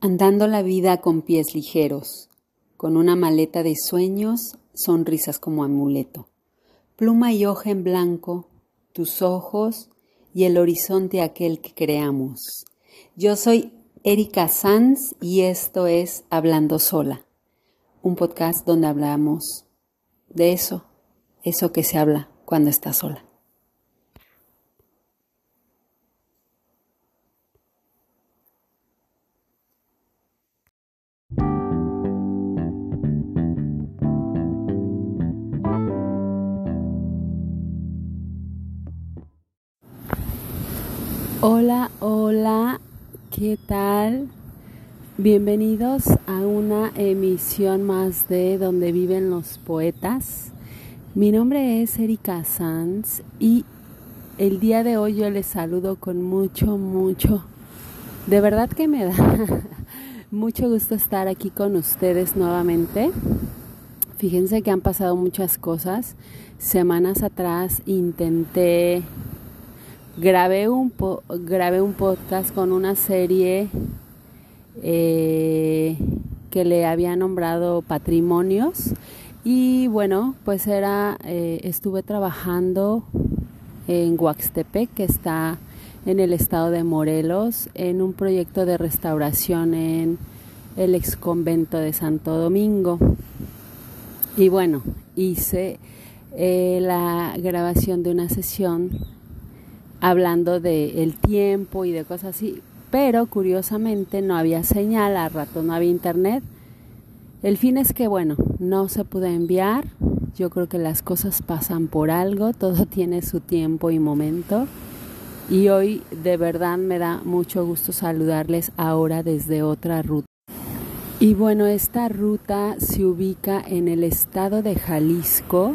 Andando la vida con pies ligeros, con una maleta de sueños, sonrisas como amuleto, pluma y hoja en blanco, tus ojos y el horizonte aquel que creamos. Yo soy Erika Sanz y esto es Hablando Sola, un podcast donde hablamos de eso, eso que se habla cuando estás sola. Tal? Bienvenidos a una emisión más de Donde viven los poetas. Mi nombre es Erika Sanz y el día de hoy yo les saludo con mucho, mucho, de verdad que me da mucho gusto estar aquí con ustedes nuevamente. Fíjense que han pasado muchas cosas. Semanas atrás intenté grabé un, grabé un podcast con una serie eh, que le había nombrado Patrimonios y bueno, pues era, eh, estuve trabajando en Huaxtepec, que está en el estado de Morelos, en un proyecto de restauración en el ex convento de Santo Domingo. Y bueno, hice eh, la grabación de una sesión hablando de el tiempo y de cosas así, pero curiosamente no había señal, a rato no había internet. El fin es que bueno, no se pudo enviar. Yo creo que las cosas pasan por algo, todo tiene su tiempo y momento. Y hoy de verdad me da mucho gusto saludarles ahora desde otra ruta. Y bueno, esta ruta se ubica en el estado de Jalisco,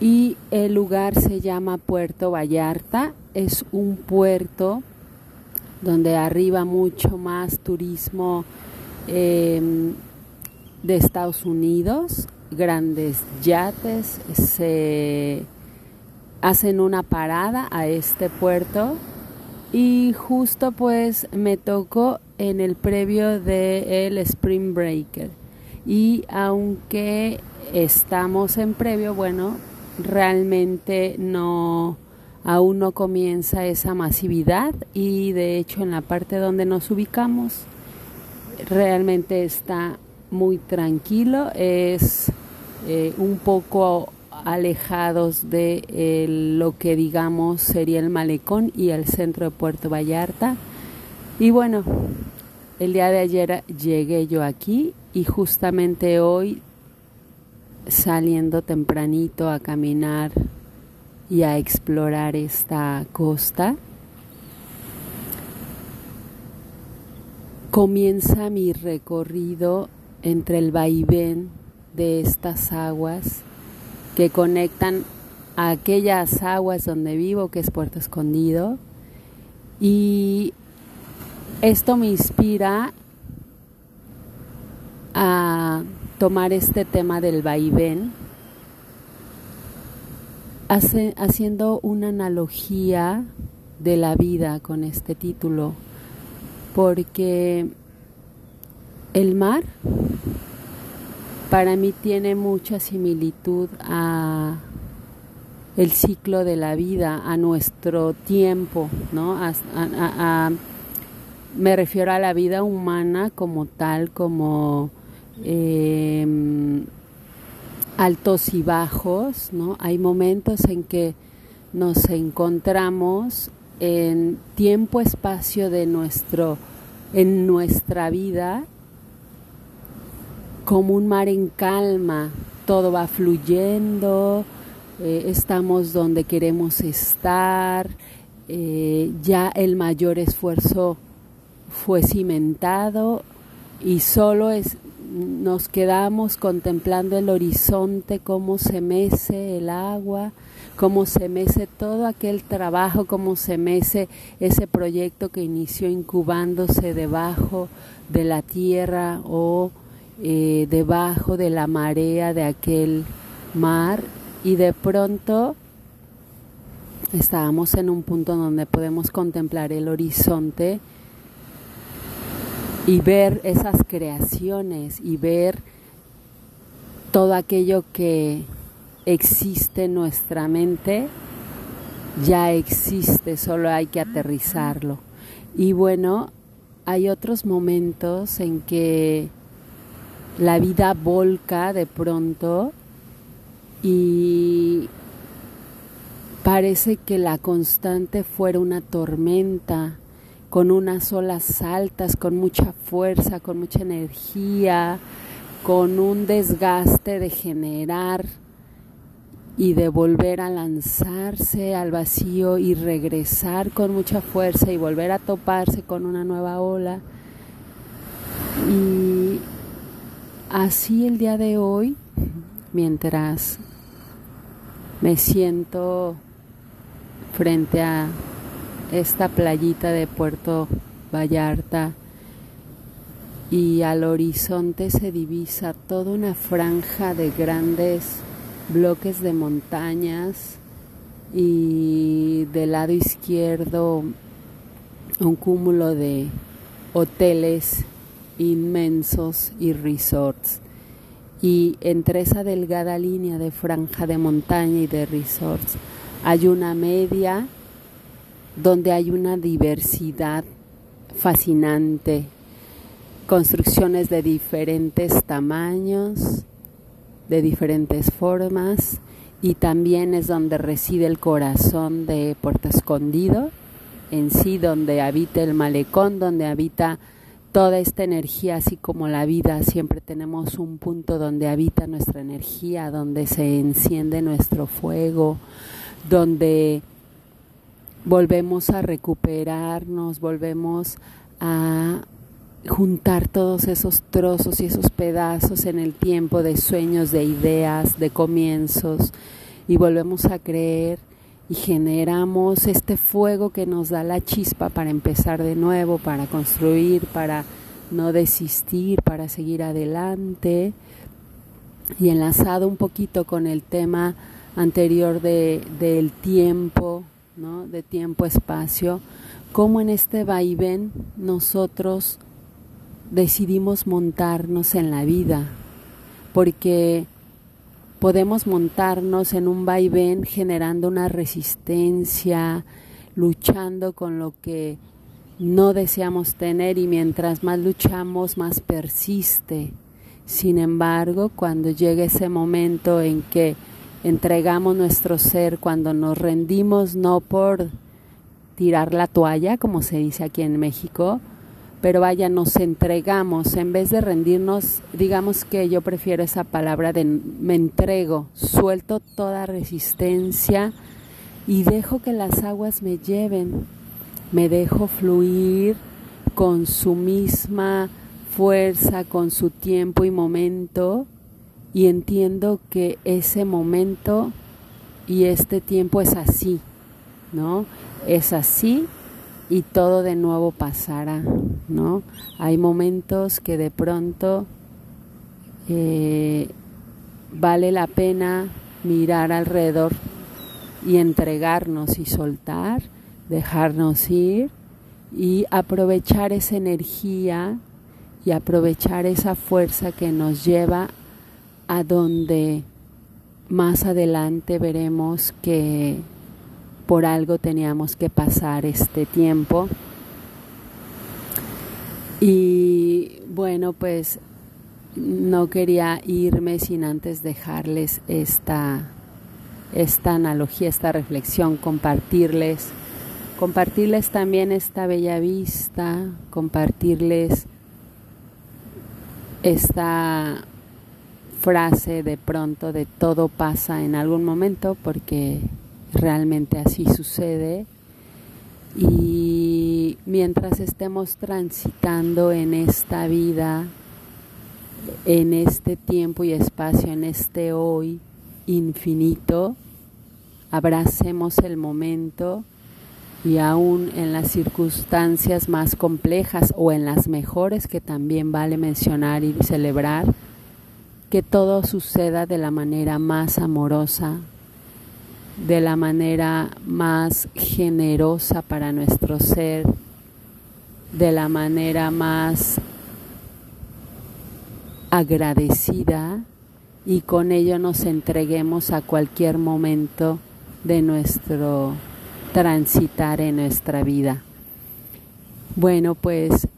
y el lugar se llama Puerto Vallarta. Es un puerto donde arriba mucho más turismo em, de Estados Unidos, grandes yates se hacen una parada a este puerto y justo pues me tocó en el previo del Spring Breaker y aunque estamos en previo, bueno, realmente no aún no comienza esa masividad y de hecho en la parte donde nos ubicamos realmente está muy tranquilo, es eh, un poco alejados de lo que digamos sería el malecón y el centro de Puerto Vallarta. Y bueno, el día de ayer llegué yo aquí y justamente hoy saliendo tempranito a caminar y a explorar esta costa, comienza mi recorrido entre el vaivén de estas aguas que conectan a aquellas aguas donde vivo, que es Puerto Escondido, y esto me inspira a tomar este tema del vaivén, haciendo una analogía de la vida con este título, porque el mar para mí tiene mucha similitud a el ciclo de la vida, a nuestro tiempo, ¿no? me refiero a la vida humana como tal, como Em, altos y bajos, ¿no? Hay momentos en que nos encontramos en tiempo espacio de nuestro en nuestra vida como un mar en calma, todo va fluyendo, eh, estamos donde queremos estar, eh, ya el mayor esfuerzo fue cimentado y solo es nos quedamos contemplando el horizonte, cómo se mece el agua, cómo se mece todo aquel trabajo, cómo se mece ese proyecto que inició incubándose debajo de la tierra o eh, debajo de la marea de aquel mar. Y de pronto estábamos en un punto donde podemos contemplar el horizonte y ver esas creaciones y ver todo aquello que existe en nuestra mente, ya existe, solo hay que aterrizarlo. Y bueno, hay otros momentos en que la vida volca de pronto y parece que la constante fuera una tormenta con unas olas altas, con mucha fuerza, con mucha energía, con un desgaste de generar y de volver a lanzarse al vacío y regresar con mucha fuerza y volver a toparse con una nueva ola. Y así el día de hoy, mientras me siento frente a esta playita de Puerto Vallarta y al horizonte se divisa toda una franja de grandes bloques de montañas y del lado izquierdo un cúmulo de hoteles inmensos y resorts. Y entre esa delgada línea de franja de montaña y de resorts hay una media donde hay una diversidad fascinante, construcciones de diferentes tamaños, de diferentes formas y también es donde reside el corazón de Puerto Escondido, en sí donde habita el malecón, donde habita toda esta energía, así como la vida, siempre tenemos un punto donde habita nuestra energía, donde se enciende nuestro fuego, donde volvemos a recuperarnos, volvemos a juntar todos esos trozos y esos pedazos en el tiempo de sueños, de ideas, de comienzos y volvemos a creer y generamos este fuego que nos da la chispa para empezar de nuevo, para construir, para no desistir, para seguir adelante. Y enlazado un poquito con el tema anterior de, del tiempo, de tiempo-espacio, cómo en este vaivén nosotros decidimos montarnos en la vida, porque podemos montarnos en un vaivén generando una resistencia, luchando con lo que no deseamos tener y mientras más luchamos más persiste. Sin embargo, cuando llega ese momento en que entregamos nuestro ser, cuando nos rendimos no por tirar la toalla, como se dice aquí en México, pero vaya, nos entregamos, en vez de rendirnos, digamos que yo prefiero esa palabra de me entrego, suelto toda resistencia y dejo que las aguas me lleven, me dejo fluir con su misma fuerza, con su tiempo y momento y entiendo que ese momento y este tiempo es así, ¿no? Es así y todo de nuevo pasará, ¿no? Hay momentos que de pronto eh, vale la pena mirar alrededor y entregarnos y soltar, dejarnos ir y aprovechar esa energía y aprovechar esa fuerza que nos lleva a donde más adelante veremos que por algo teníamos que pasar este tiempo. Y bueno, pues no quería irme sin antes dejarles esta, esta analogía, esta reflexión, compartirles, compartirles también esta bella vista, compartirles esta frase de pronto de todo pasa en algún momento porque realmente así sucede. Y mientras estemos transitando en esta vida, en este tiempo y espacio, en este hoy infinito, abracemos el momento y aún en las circunstancias más complejas o en las mejores que también vale mencionar y celebrar, que todo suceda de la manera más amorosa, de la manera más generosa para nuestro ser, de la manera más agradecida y con ello nos entreguemos a cualquier momento de nuestro transitar en nuestra vida. Bueno, pues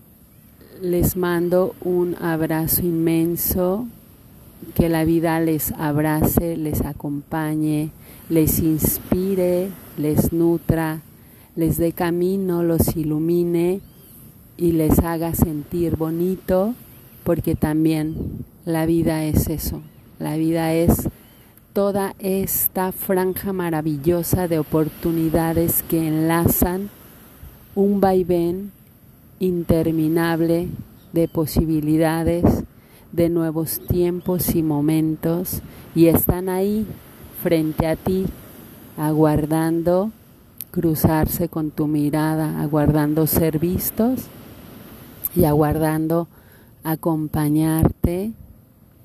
les mando un abrazo inmenso, que la vida les abrace, les acompañe, les inspire, les nutra, les dé camino, los ilumine y les haga sentir bonito, porque también la vida es eso, la vida es toda esta franja maravillosa de oportunidades que enlazan un vaivén interminable de posibilidades, de nuevos tiempos y momentos, y están ahí frente a ti, aguardando cruzarse con tu mirada, aguardando ser vistos y aguardando acompañarte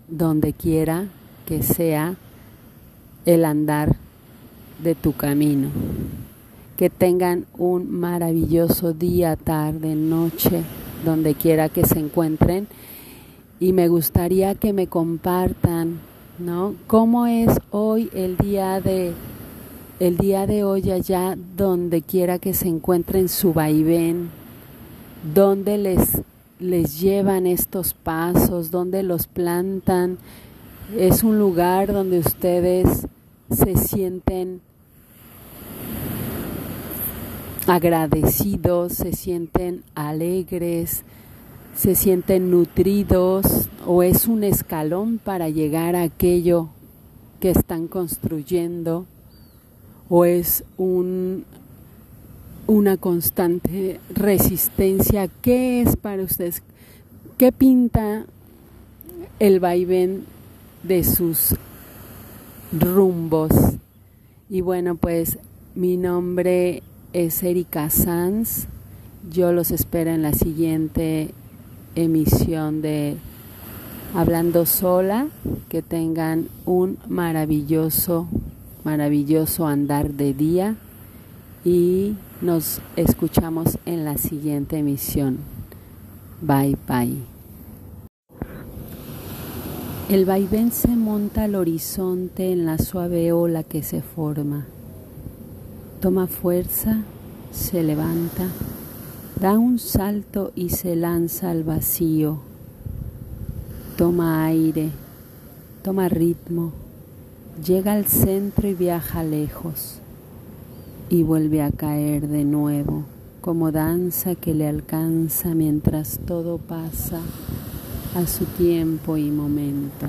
donde quiera que sea el andar de tu camino. Que tengan un maravilloso día, tarde, noche, donde quiera que se encuentren. Y me gustaría que me compartan, ¿no? ¿Cómo es hoy el día de el día de hoy allá donde quiera que se encuentren su vaivén, donde les les llevan estos pasos, donde los plantan. Es un lugar donde ustedes se sienten agradecidos, se sienten alegres, se sienten nutridos o es un escalón para llegar a aquello que están construyendo o es un, una constante resistencia. ¿Qué es para ustedes? ¿Qué pinta el vaivén de sus rumbos? Y bueno, pues mi nombre es Erika Sanz. Yo los espero en la siguiente emisión de Hablando Sola. Que tengan un maravilloso, maravilloso andar de día y nos escuchamos en la siguiente emisión. Bye bye. El vaivén se monta al horizonte en la suave ola que se forma. Toma fuerza, se levanta, da un salto y se lanza al vacío. Toma aire, toma ritmo, llega al centro y viaja lejos y vuelve a caer de nuevo como danza que le alcanza mientras todo pasa a su tiempo y momento.